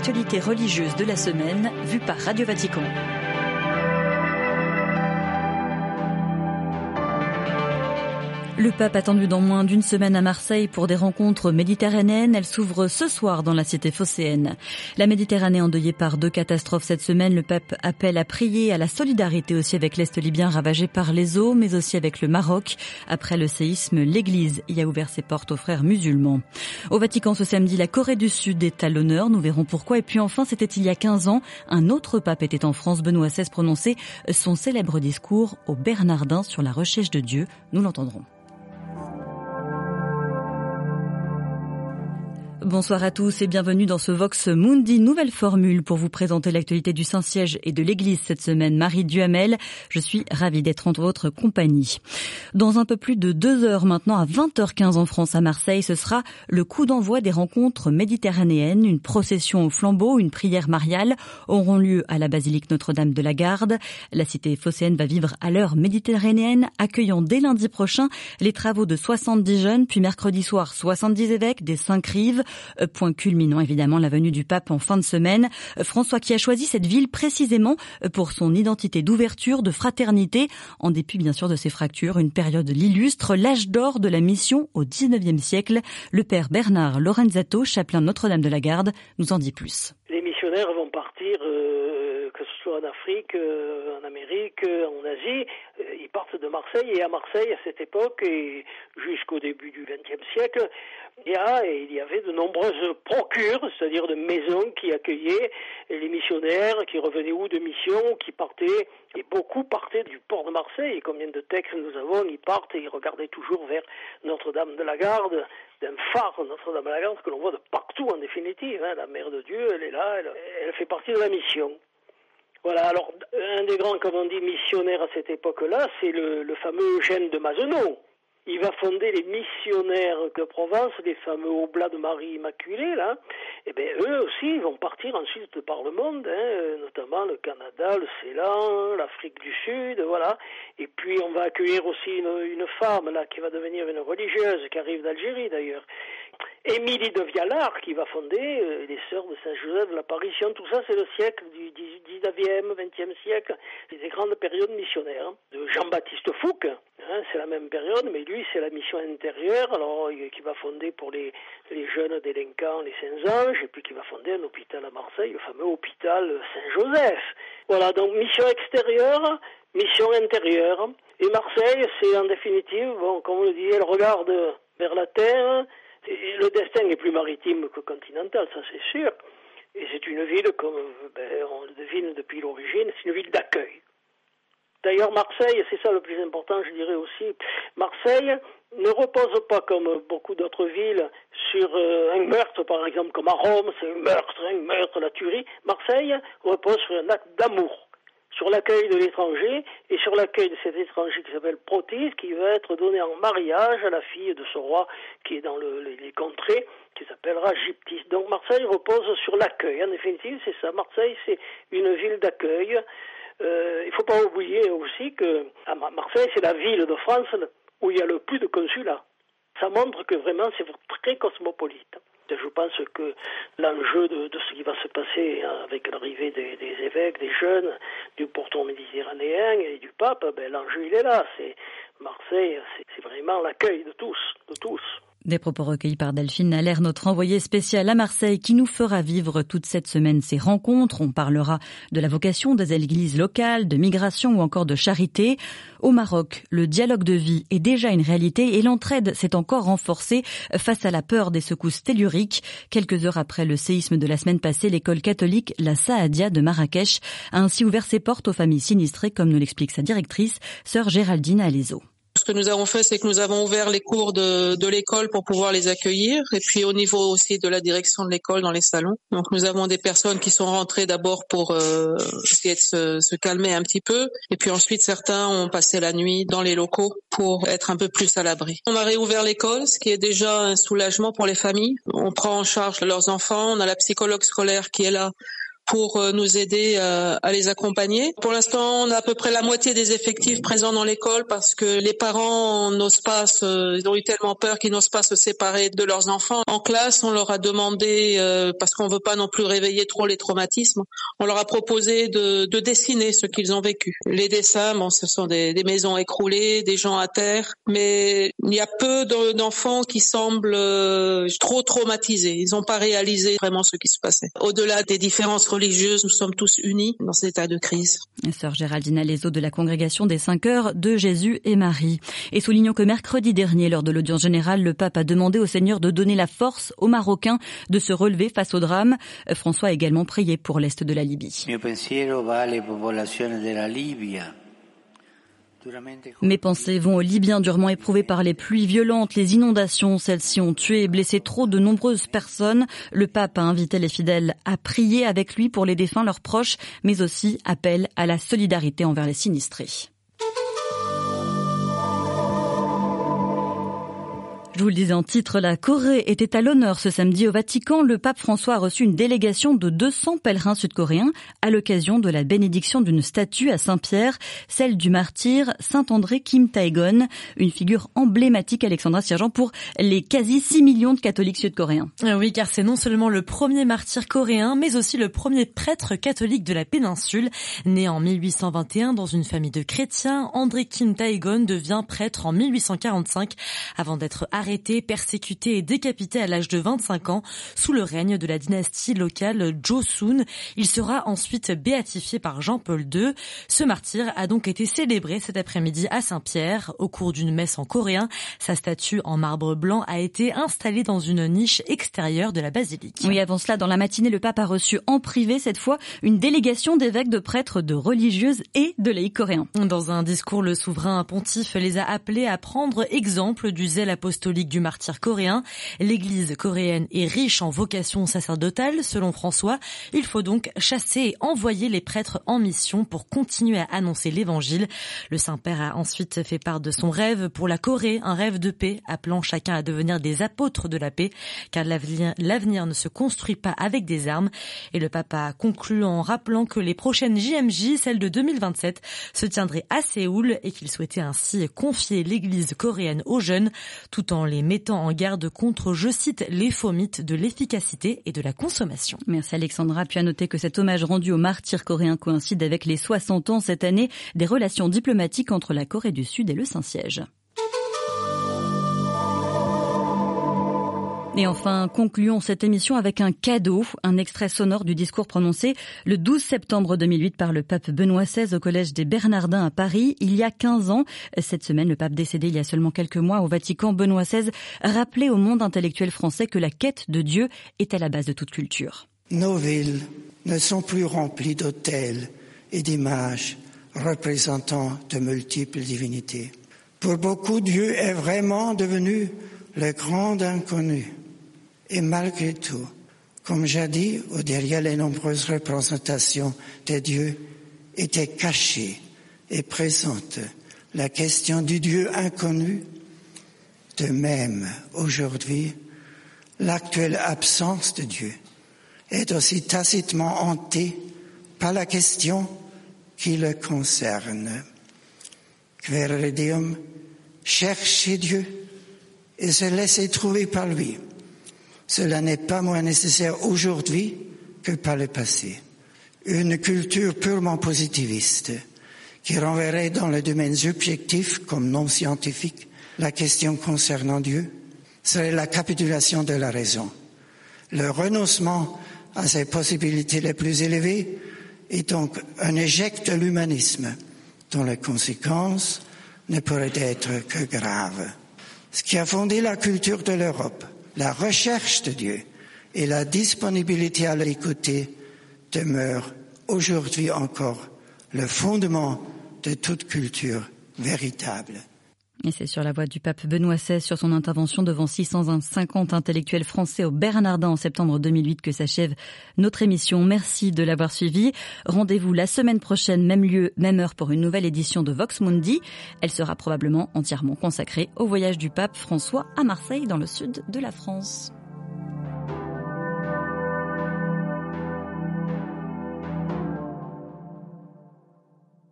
l'actualité religieuse de la semaine vue par Radio Vatican. Le pape attendu dans moins d'une semaine à Marseille pour des rencontres méditerranéennes. Elle s'ouvre ce soir dans la cité phocéenne. La Méditerranée endeuillée par deux catastrophes cette semaine. Le pape appelle à prier à la solidarité aussi avec l'Est libyen ravagé par les eaux, mais aussi avec le Maroc. Après le séisme, l'Église y a ouvert ses portes aux frères musulmans. Au Vatican ce samedi, la Corée du Sud est à l'honneur. Nous verrons pourquoi. Et puis enfin, c'était il y a 15 ans. Un autre pape était en France. Benoît XVI prononçait son célèbre discours au Bernardin sur la recherche de Dieu. Nous l'entendrons. Bonsoir à tous et bienvenue dans ce Vox Mundi, nouvelle formule pour vous présenter l'actualité du Saint-Siège et de l'Église cette semaine. Marie Duhamel, je suis ravie d'être en votre compagnie. Dans un peu plus de deux heures maintenant, à 20h15 en France à Marseille, ce sera le coup d'envoi des rencontres méditerranéennes. Une procession au flambeau, une prière mariale auront lieu à la basilique Notre-Dame de la Garde. La cité phocéenne va vivre à l'heure méditerranéenne, accueillant dès lundi prochain les travaux de 70 jeunes, puis mercredi soir 70 évêques des cinq rives. Euh, point culminant évidemment la venue du pape en fin de semaine. Euh, François qui a choisi cette ville précisément euh, pour son identité d'ouverture, de fraternité, en dépit bien sûr de ses fractures. Une période l'illustre, l'âge d'or de la mission au 19e siècle. Le père Bernard Lorenzato, chapelain Notre-Dame de la Garde, nous en dit plus. Les missionnaires vont partir que ce soit en Afrique, en Amérique, en Asie, ils partent de Marseille et à Marseille à cette époque et jusqu'au début du XXe siècle, il y, a, avait de nombreuses procures, c'est-à-dire de maisons qui accueillaient les missionnaires qui revenaient ou de mission, qui partaient, et beaucoup partaient du port de Marseille. Et combien de textes nous avons, ils partent et ils regardaient toujours vers Notre-Dame de la Garde, d'un phare Notre-Dame de la Garde que l'on voit de partout en définitive. Hein. La Mère de Dieu, elle est là, elle fait partie de la mission. Voilà, alors un des grands, comme on dit, missionnaires à cette époque-là, c'est le, fameux Eugène de Mazenot il va fonder les missionnaires de Provence, les fameux Oblats de Marie Immaculée, là. Eh bien, eux aussi, ils vont partir ensuite par le monde, hein, notamment le Canada, le Ceylan, l'Afrique du Sud, voilà. Et puis, on va accueillir aussi une femme, là, qui va devenir une religieuse, qui arrive d'Algérie, d'ailleurs. Émilie de Vialard qui va fonder euh, les sœurs de Saint-Joseph de l'Apparition. Tout ça, c'est le siècle du 19e, 20e siècle. Des grandes périodes missionnaires. Hein. De Jean-Baptiste Fouque, hein, c'est la même période, mais lui, c'est la mission intérieure, alors qui va fonder pour les, les jeunes délinquants les Saints-Anges, et puis qui va fonder un hôpital à Marseille, le fameux hôpital Saint-Joseph. Voilà, donc mission extérieure, mission intérieure. Et Marseille, c'est en définitive, bon, comme on le dit, elle regarde vers la terre, le destin est plus maritime que continental, ça c'est sûr. Et c'est une ville, comme ben, on le devine depuis l'origine, c'est une ville d'accueil. D'ailleurs, Marseille, c'est ça le plus important, je dirais aussi, Marseille ne repose pas comme beaucoup d'autres villes sur euh, un meurtre, par exemple, comme à Rome, c'est un meurtre, un meurtre, la tuerie. Marseille repose sur un acte d'amour sur l'accueil de l'étranger et sur l'accueil de cet étranger qui s'appelle Protis, qui va être donné en mariage à la fille de ce roi qui est dans le, les, contrées, qui s'appellera Gyptis. Donc Marseille repose sur l'accueil. En définitive, c'est ça. Marseille, c'est une ville d'accueil. Euh, il ne faut pas oublier aussi que Marseille, c'est la ville de France où il y a le plus de consulats. Ça montre que vraiment c'est très cosmopolite. Je pense que l'enjeu de, ce qui va se passer avec l'arrivée des, évêques, des jeunes, du pourtour méditerranéen et du pape, ben, l'enjeu il est là. C'est Marseille, c'est vraiment l'accueil de tous, de tous. Des propos recueillis par Delphine Naller, notre envoyé spécial à Marseille, qui nous fera vivre toute cette semaine ces rencontres. On parlera de la vocation des églises locales, de migration ou encore de charité. Au Maroc, le dialogue de vie est déjà une réalité et l'entraide s'est encore renforcée face à la peur des secousses telluriques. Quelques heures après le séisme de la semaine passée, l'école catholique La Saadia de Marrakech a ainsi ouvert ses portes aux familles sinistrées, comme nous l'explique sa directrice, sœur Géraldine Alezo. Ce que nous avons fait, c'est que nous avons ouvert les cours de, de l'école pour pouvoir les accueillir, et puis au niveau aussi de la direction de l'école dans les salons. Donc nous avons des personnes qui sont rentrées d'abord pour euh, essayer de se, se, calmer un petit peu, et puis ensuite certains ont passé la nuit dans les locaux pour être un peu plus à l'abri. On a réouvert l'école, ce qui est déjà un soulagement pour les familles. On prend en charge leurs enfants, on a la psychologue scolaire qui est là pour euh, nous aider à, à les accompagner. Pour l'instant, on a à peu près la moitié des effectifs présents dans l'école parce que les parents n'osent pas, se, ils ont eu tellement peur qu'ils n'osent pas se séparer de leurs enfants. En classe, on leur a demandé, euh, parce qu'on veut pas non plus réveiller trop les traumatismes, on leur a proposé de, de dessiner ce qu'ils ont vécu. Les dessins, bon, ce sont des, des, maisons écroulées, des gens à terre, mais il y a peu d'enfants qui semblent euh, trop traumatisés. Ils n'ont pas réalisé vraiment ce qui se passait. Au-delà des différences nous sommes tous unis dans cet état de crise. Sœur Géraldina Lezo de la congrégation des cinq heures de Jésus et Marie. Et soulignons que mercredi dernier, lors de l'audience générale, le pape a demandé au Seigneur de donner la force aux Marocains de se relever face au drame. François a également prié pour l'Est de la Libye. Mes pensées vont aux Libyens durement éprouvés par les pluies violentes, les inondations. Celles-ci ont tué et blessé trop de nombreuses personnes. Le pape a invité les fidèles à prier avec lui pour les défunts, leurs proches, mais aussi appelle à la solidarité envers les sinistrés. Je vous le disais en titre, la Corée était à l'honneur ce samedi au Vatican. Le pape François a reçu une délégation de 200 pèlerins sud-coréens à l'occasion de la bénédiction d'une statue à Saint-Pierre, celle du martyr Saint-André Kim Taegon, une figure emblématique, Alexandra Sergent, pour les quasi 6 millions de catholiques sud-coréens. Euh, oui, car c'est non seulement le premier martyr coréen, mais aussi le premier prêtre catholique de la péninsule. Né en 1821 dans une famille de chrétiens, André Kim Taegon devient prêtre en 1845 avant d'être arrêté arrêté, persécuté et décapité à l'âge de 25 ans sous le règne de la dynastie locale Joseon. Il sera ensuite béatifié par Jean-Paul II. Ce martyr a donc été célébré cet après-midi à Saint-Pierre au cours d'une messe en coréen. Sa statue en marbre blanc a été installée dans une niche extérieure de la basilique. Oui, avant cela, dans la matinée, le pape a reçu en privé cette fois une délégation d'évêques, de prêtres, de religieuses et de laïcs coréens. Dans un discours, le souverain pontife les a appelés à prendre exemple du zèle apostolique du martyr coréen. L'église coréenne est riche en vocation sacerdotale, selon François. Il faut donc chasser et envoyer les prêtres en mission pour continuer à annoncer l'évangile. Le Saint-Père a ensuite fait part de son rêve pour la Corée, un rêve de paix, appelant chacun à devenir des apôtres de la paix, car l'avenir ne se construit pas avec des armes. Et le pape a conclu en rappelant que les prochaines JMJ, celles de 2027, se tiendraient à Séoul et qu'il souhaitait ainsi confier l'église coréenne aux jeunes, tout en les mettant en garde contre, je cite, les faux de l'efficacité et de la consommation. Merci Alexandra. Puis à noter que cet hommage rendu aux martyrs coréens coïncide avec les 60 ans cette année des relations diplomatiques entre la Corée du Sud et le Saint-Siège. Et enfin, concluons cette émission avec un cadeau, un extrait sonore du discours prononcé le 12 septembre 2008 par le pape Benoît XVI au Collège des Bernardins à Paris, il y a 15 ans. Cette semaine, le pape décédé il y a seulement quelques mois au Vatican, Benoît XVI rappelait au monde intellectuel français que la quête de Dieu est à la base de toute culture. Nos villes ne sont plus remplies d'autels et d'images représentant de multiples divinités. Pour beaucoup, Dieu est vraiment devenu le grand inconnu. Et malgré tout, comme j'ai dit, derrière les nombreuses représentations de Dieu était cachée et présente la question du Dieu inconnu. De même, aujourd'hui, l'actuelle absence de Dieu est aussi tacitement hantée par la question qui le concerne. Querere Deum, chercher Dieu et se laisser trouver par lui. Cela n'est pas moins nécessaire aujourd'hui que par le passé. Une culture purement positiviste qui renverrait dans le domaine subjectif comme non scientifique la question concernant Dieu serait la capitulation de la raison. Le renoncement à ses possibilités les plus élevées est donc un échec de l'humanisme dont les conséquences ne pourraient être que graves. Ce qui a fondé la culture de l'Europe la recherche de Dieu et la disponibilité à l'écouter demeurent aujourd'hui encore le fondement de toute culture véritable. Et c'est sur la voix du pape Benoît XVI sur son intervention devant 650 intellectuels français au Bernardin en septembre 2008 que s'achève notre émission. Merci de l'avoir suivi. Rendez-vous la semaine prochaine, même lieu, même heure pour une nouvelle édition de Vox Mundi. Elle sera probablement entièrement consacrée au voyage du pape François à Marseille dans le sud de la France.